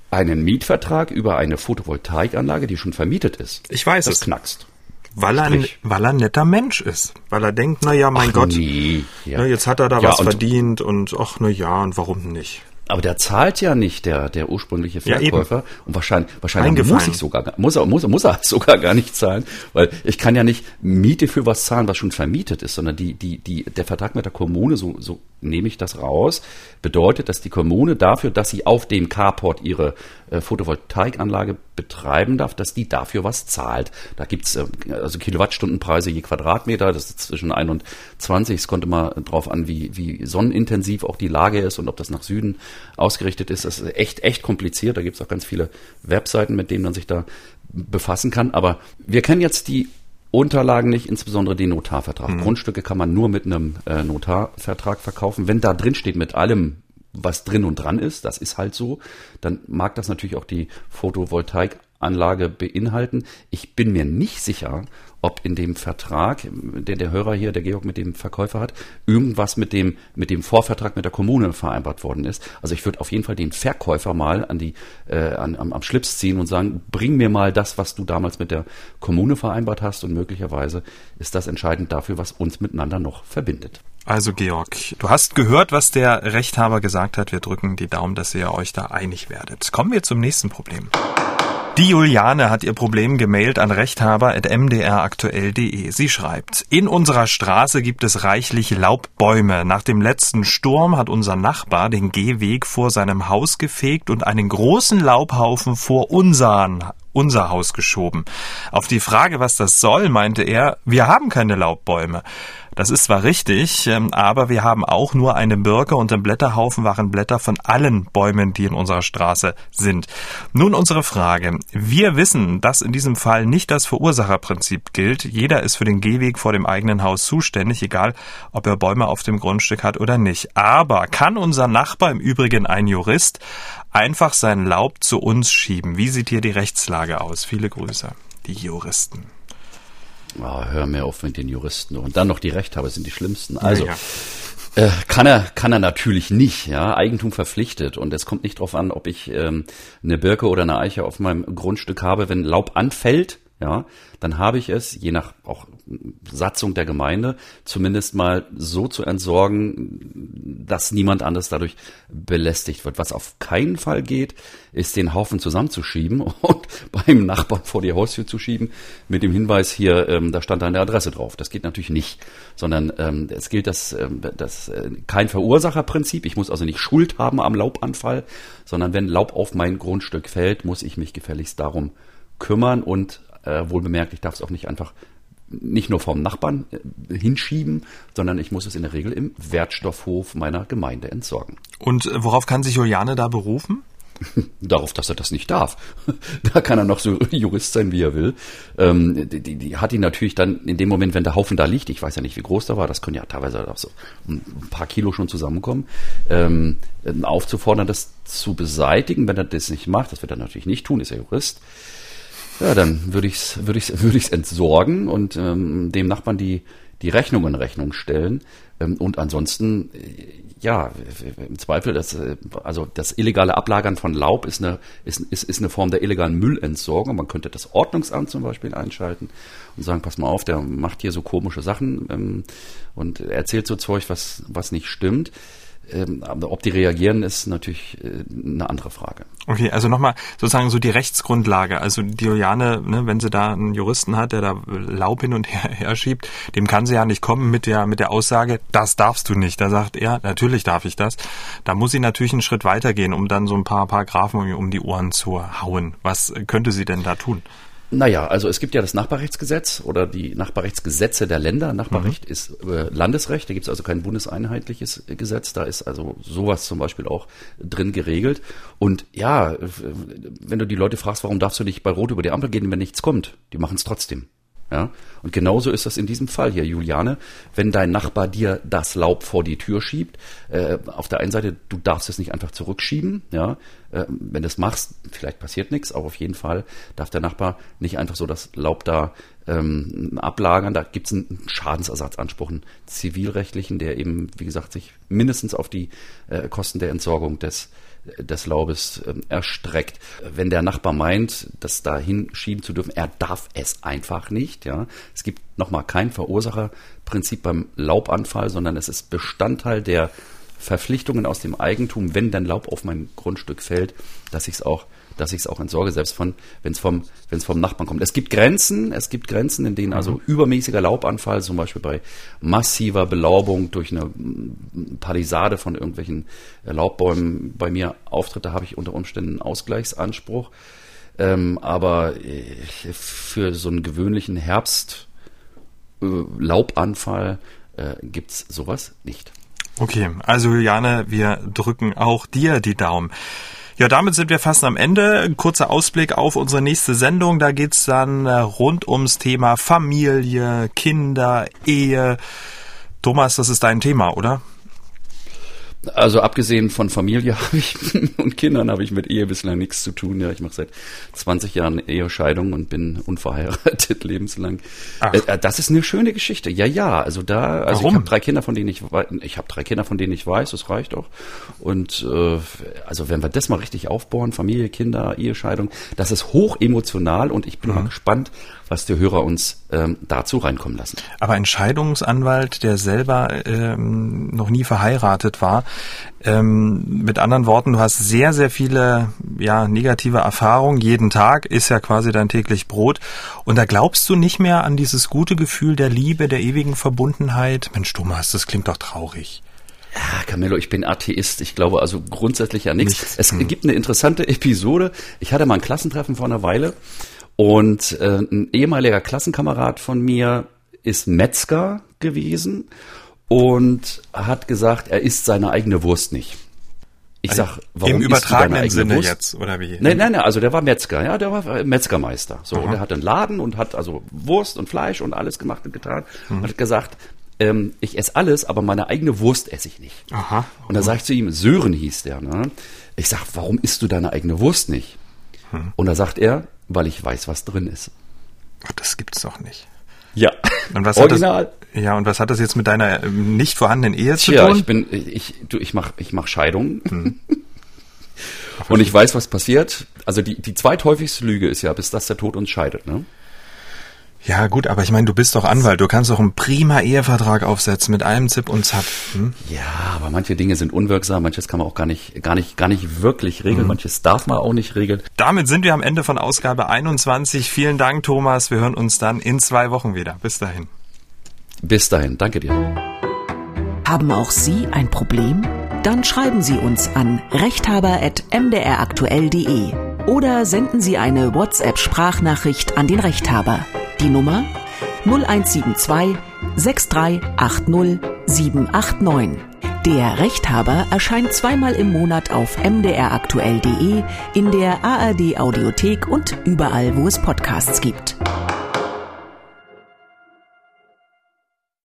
einen Mietvertrag über eine Photovoltaikanlage, die schon vermietet ist? Ich weiß das es. knackst. Weil er, weil er ein netter Mensch ist. Weil er denkt, na ja, mein ach Gott, nee. ja. na, jetzt hat er da ja, was und verdient und ach, na ja, und warum nicht? Aber der zahlt ja nicht, der, der ursprüngliche Verkäufer. Ja, und wahrscheinlich, wahrscheinlich muss ich sogar, muss er, muss, muss er sogar gar nicht zahlen, weil ich kann ja nicht Miete für was zahlen, was schon vermietet ist, sondern die, die, die, der Vertrag mit der Kommune, so, so nehme ich das raus, bedeutet, dass die Kommune dafür, dass sie auf dem Carport ihre äh, Photovoltaikanlage betreiben darf, dass die dafür was zahlt. Da gibt's äh, also Kilowattstundenpreise je Quadratmeter, das ist zwischen 1 und 20. Es kommt immer drauf an, wie, wie sonnenintensiv auch die Lage ist und ob das nach Süden ausgerichtet ist. Das ist echt, echt kompliziert. Da gibt's auch ganz viele Webseiten, mit denen man sich da befassen kann. Aber wir kennen jetzt die Unterlagen nicht, insbesondere den Notarvertrag. Mhm. Grundstücke kann man nur mit einem äh, Notarvertrag verkaufen. Wenn da drin steht mit allem, was drin und dran ist, das ist halt so, dann mag das natürlich auch die Photovoltaikanlage beinhalten. Ich bin mir nicht sicher, ob in dem Vertrag, den der Hörer hier, der Georg mit dem Verkäufer hat, irgendwas mit dem, mit dem Vorvertrag mit der Kommune vereinbart worden ist. Also ich würde auf jeden Fall den Verkäufer mal an die, äh, an, am, am Schlips ziehen und sagen, bring mir mal das, was du damals mit der Kommune vereinbart hast und möglicherweise ist das entscheidend dafür, was uns miteinander noch verbindet. Also Georg, du hast gehört, was der Rechthaber gesagt hat. Wir drücken die Daumen, dass ihr euch da einig werdet. Kommen wir zum nächsten Problem. Die Juliane hat ihr Problem gemailt an rechthaber.mdraktuell.de. Sie schreibt, in unserer Straße gibt es reichlich Laubbäume. Nach dem letzten Sturm hat unser Nachbar den Gehweg vor seinem Haus gefegt und einen großen Laubhaufen vor unseren unser Haus geschoben. Auf die Frage, was das soll, meinte er, wir haben keine Laubbäume. Das ist zwar richtig, ähm, aber wir haben auch nur eine Birke und im Blätterhaufen waren Blätter von allen Bäumen, die in unserer Straße sind. Nun unsere Frage. Wir wissen, dass in diesem Fall nicht das Verursacherprinzip gilt. Jeder ist für den Gehweg vor dem eigenen Haus zuständig, egal ob er Bäume auf dem Grundstück hat oder nicht. Aber kann unser Nachbar, im Übrigen ein Jurist, einfach sein Laub zu uns schieben? Wie sieht hier die Rechtslage aus? Viele Grüße. Die Juristen. Oh, hör mir auf mit den Juristen. Und dann noch die Rechthaber sind die schlimmsten. Also, ja, ja. Äh, kann er, kann er natürlich nicht, ja. Eigentum verpflichtet. Und es kommt nicht darauf an, ob ich ähm, eine Birke oder eine Eiche auf meinem Grundstück habe. Wenn Laub anfällt, ja, dann habe ich es, je nach auch Satzung der Gemeinde, zumindest mal so zu entsorgen, dass niemand anders dadurch belästigt wird. Was auf keinen Fall geht, ist den Haufen zusammenzuschieben und beim Nachbarn vor die Haustür zu schieben mit dem Hinweis hier, ähm, da stand eine Adresse drauf. Das geht natürlich nicht, sondern ähm, es gilt das, ähm, das äh, kein Verursacherprinzip. Ich muss also nicht Schuld haben am Laubanfall, sondern wenn Laub auf mein Grundstück fällt, muss ich mich gefälligst darum kümmern und äh, wohl bemerkt, ich darf es auch nicht einfach nicht nur vom Nachbarn äh, hinschieben, sondern ich muss es in der Regel im Wertstoffhof meiner Gemeinde entsorgen. Und äh, worauf kann sich Juliane da berufen? Darauf, dass er das nicht darf. da kann er noch so Jurist sein, wie er will. Ähm, die, die, die hat ihn natürlich dann in dem Moment, wenn der Haufen da liegt, ich weiß ja nicht, wie groß der war, das können ja teilweise auch so ein paar Kilo schon zusammenkommen, ähm, aufzufordern, das zu beseitigen. Wenn er das nicht macht, das wird er natürlich nicht tun, ist er Jurist, ja, dann würde ich es würde ich's, würde ich's entsorgen und ähm, dem Nachbarn die, die Rechnung in Rechnung stellen. Ähm, und ansonsten, äh, ja, im Zweifel, das, äh, also das illegale Ablagern von Laub ist eine, ist, ist, ist eine Form der illegalen Müllentsorgung. Man könnte das Ordnungsamt zum Beispiel einschalten und sagen, pass mal auf, der macht hier so komische Sachen ähm, und erzählt so Zeug, was, was nicht stimmt. Ähm, ob die reagieren, ist natürlich äh, eine andere Frage. Okay, also nochmal sozusagen so die Rechtsgrundlage. Also die Juliane, ne, wenn sie da einen Juristen hat, der da Laub hin und her, her schiebt, dem kann sie ja nicht kommen mit der, mit der Aussage, das darfst du nicht. Da sagt er, natürlich darf ich das. Da muss sie natürlich einen Schritt weitergehen, um dann so ein paar Paragraphen um die Ohren zu hauen. Was könnte sie denn da tun? Naja, also es gibt ja das Nachbarrechtsgesetz oder die Nachbarrechtsgesetze der Länder. Nachbarrecht mhm. ist äh, Landesrecht, da gibt es also kein bundeseinheitliches Gesetz, da ist also sowas zum Beispiel auch drin geregelt. Und ja, wenn du die Leute fragst, warum darfst du nicht bei Rot über die Ampel gehen, wenn nichts kommt, die machen es trotzdem. Ja? Und genauso ist das in diesem Fall hier, Juliane. Wenn dein Nachbar dir das Laub vor die Tür schiebt, äh, auf der einen Seite, du darfst es nicht einfach zurückschieben, ja. Äh, wenn du es machst, vielleicht passiert nichts, aber auf jeden Fall darf der Nachbar nicht einfach so das Laub da ähm, ablagern. Da gibt es einen Schadensersatzanspruch, einen zivilrechtlichen, der eben, wie gesagt, sich mindestens auf die äh, Kosten der Entsorgung des des Laubes äh, erstreckt. Wenn der Nachbar meint, das dahin schieben zu dürfen, er darf es einfach nicht. Ja, es gibt nochmal kein Verursacherprinzip beim Laubanfall, sondern es ist Bestandteil der Verpflichtungen aus dem Eigentum, wenn dann Laub auf mein Grundstück fällt, dass ich es auch dass ich es auch entsorge, selbst von, wenn es vom, wenn es vom Nachbarn kommt. Es gibt Grenzen, es gibt Grenzen, in denen also mhm. übermäßiger Laubanfall, zum Beispiel bei massiver Belaubung durch eine Palisade von irgendwelchen Laubbäumen bei mir auftritt, da habe ich unter Umständen einen Ausgleichsanspruch. Ähm, aber für so einen gewöhnlichen Herbst äh, Laubanfall äh, gibt's sowas nicht. Okay, also Juliane, wir drücken auch dir die Daumen. Ja, damit sind wir fast am Ende. Ein kurzer Ausblick auf unsere nächste Sendung. Da geht's dann äh, rund ums Thema Familie, Kinder, Ehe. Thomas, das ist dein Thema, oder? Also abgesehen von Familie habe ich und Kindern habe ich mit Ehe bislang nichts zu tun. Ja, ich mache seit 20 Jahren Ehescheidung und bin unverheiratet lebenslang. Ach. Äh, das ist eine schöne Geschichte. Ja, ja. Also da, also Warum? ich habe drei Kinder, von denen ich ich habe drei Kinder, von denen ich weiß. Das reicht auch. Und äh, also wenn wir das mal richtig aufbauen, Familie, Kinder, Ehescheidung, das ist hoch emotional und ich bin mhm. mal gespannt, was die Hörer uns ähm, dazu reinkommen lassen. Aber ein Scheidungsanwalt, der selber ähm, noch nie verheiratet war, ähm, mit anderen Worten, du hast sehr, sehr viele ja, negative Erfahrungen. Jeden Tag ist ja quasi dein täglich Brot. Und da glaubst du nicht mehr an dieses gute Gefühl der Liebe, der ewigen Verbundenheit. Mensch, Thomas, das klingt doch traurig. Ja, Camillo, ich bin Atheist. Ich glaube also grundsätzlich ja nichts. Nichts. Es Hm. gibt eine interessante Episode. Ich hatte mal ein Klassentreffen vor einer Weile und äh, ein ehemaliger Klassenkamerad von mir ist Metzger gewesen und hat gesagt, er isst seine eigene Wurst nicht. Ich sag, warum Im isst du deine übertragenen eigene Sinne Wurst? jetzt, oder wie? Nein, nein, nein, also der war Metzger, ja, der war äh, Metzgermeister. So, Aha. und er hatte einen Laden und hat also Wurst und Fleisch und alles gemacht und getan Mhm. und hat gesagt, ähm, ich esse alles, aber meine eigene Wurst esse ich nicht. Aha. Und da sag ich zu ihm, Sören hieß der, ne? Ich sag, warum isst du deine eigene Wurst nicht? Hm. Und da sagt er, weil ich weiß, was drin ist. Ach, Das gibt's doch nicht. Ja. Und was Original. Hat das, ja, und was hat das jetzt mit deiner ähm, nicht vorhandenen Ehe zu Tja, tun? ich bin, ich, du, ich mach, ich mach Scheidungen. Hm. Und ich weiß, was passiert. Also die, die zweithäufigste Lüge ist ja, bis dass der Tod uns scheidet, ne? Ja, gut, aber ich meine, du bist doch Anwalt. Du kannst doch einen prima Ehevertrag aufsetzen mit allem Zip und Zap. Hm? Ja, aber manche Dinge sind unwirksam, manches kann man auch gar nicht, gar nicht, gar nicht wirklich regeln, manches darf man auch nicht regeln. Damit sind wir am Ende von Ausgabe 21. Vielen Dank, Thomas. Wir hören uns dann in zwei Wochen wieder. Bis dahin. Bis dahin, danke dir. Haben auch Sie ein Problem? Dann schreiben Sie uns an rechthaber.mdraktuell.de oder senden Sie eine WhatsApp-Sprachnachricht an den Rechthaber. Die Nummer 0172 6380 789. Der Rechthaber erscheint zweimal im Monat auf mdraktuell.de, in der ARD Audiothek und überall, wo es Podcasts gibt.